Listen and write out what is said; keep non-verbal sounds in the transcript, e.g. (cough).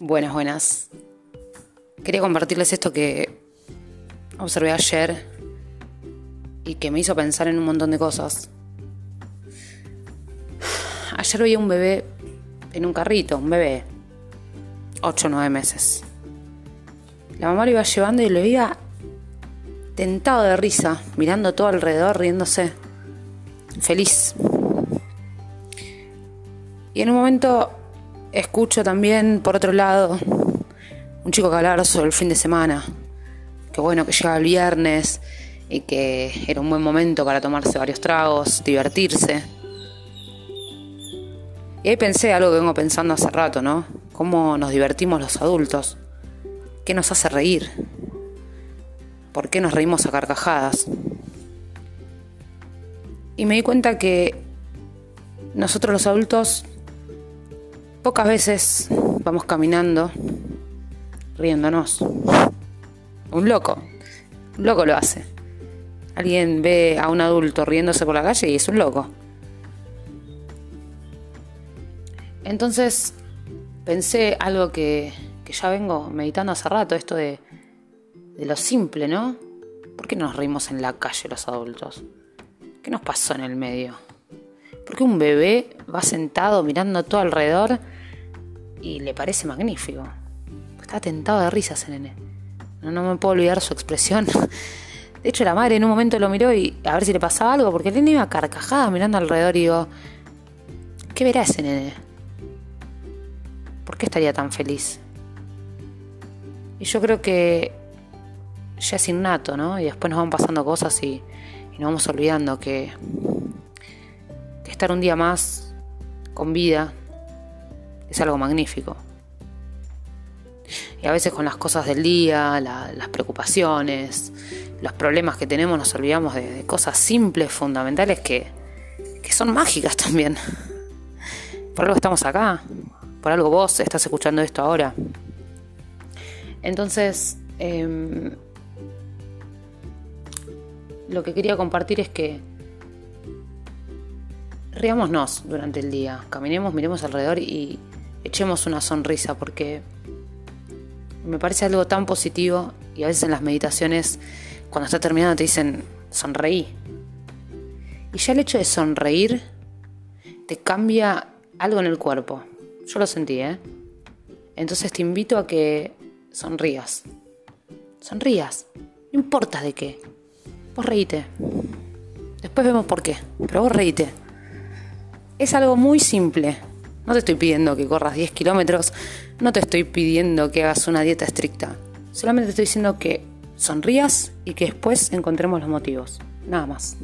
Buenas, buenas. Quería compartirles esto que observé ayer y que me hizo pensar en un montón de cosas. Ayer veía un bebé en un carrito, un bebé, 8 o 9 meses. La mamá lo iba llevando y lo veía tentado de risa, mirando todo alrededor, riéndose, feliz. Y en un momento escucho también, por otro lado, un chico que hablaba sobre el fin de semana. Que bueno, que llegaba el viernes y que era un buen momento para tomarse varios tragos, divertirse. Y ahí pensé algo que vengo pensando hace rato, ¿no? Cómo nos divertimos los adultos. ¿Qué nos hace reír? ¿Por qué nos reímos a carcajadas? Y me di cuenta que nosotros los adultos Pocas veces vamos caminando riéndonos. Un loco, un loco lo hace. Alguien ve a un adulto riéndose por la calle y es un loco. Entonces pensé algo que, ya vengo meditando hace rato, esto de, de lo simple, ¿no? ¿Por qué nos reímos en la calle los adultos? ¿Qué nos pasó en el medio? Porque un bebé va sentado mirando todo alrededor y le parece magnífico. Está tentado de risa ese nene. No, no me puedo olvidar su expresión. (laughs) De hecho, la madre en un momento lo miró y a ver si le pasaba algo, porque el nene iba carcajada mirando alrededor y digo, ¿qué verá ese nene? ¿Por qué estaría tan feliz? Y yo creo que ya es innato, ¿no? Y después nos van pasando cosas y, y nos vamos olvidando que estar un día más con vida es algo magnífico. Y a veces con las cosas del día, las preocupaciones, los problemas que tenemos, nos olvidamos de, cosas simples, fundamentales, que, que, son mágicas también. Por algo estamos acá, por algo vos estás escuchando esto ahora. Entonces, em, lo que quería compartir es que riámonos durante el día, caminemos, miremos alrededor y echemos una sonrisa porque me parece algo tan positivo y a veces en las meditaciones cuando está terminando te dicen sonreí. Y ya el hecho de sonreír te cambia algo en el cuerpo. Yo lo sentí, ¿eh? Entonces te invito a que sonrías. Sonrías. No importa de qué. Vos reíte. Después vemos por qué. Pero vos reíte. Es algo muy simple. No te estoy pidiendo que corras 10 kilómetros, no te estoy pidiendo que hagas una dieta estricta. Solamente te estoy diciendo que sonrías y que después encontremos los motivos. Nada más.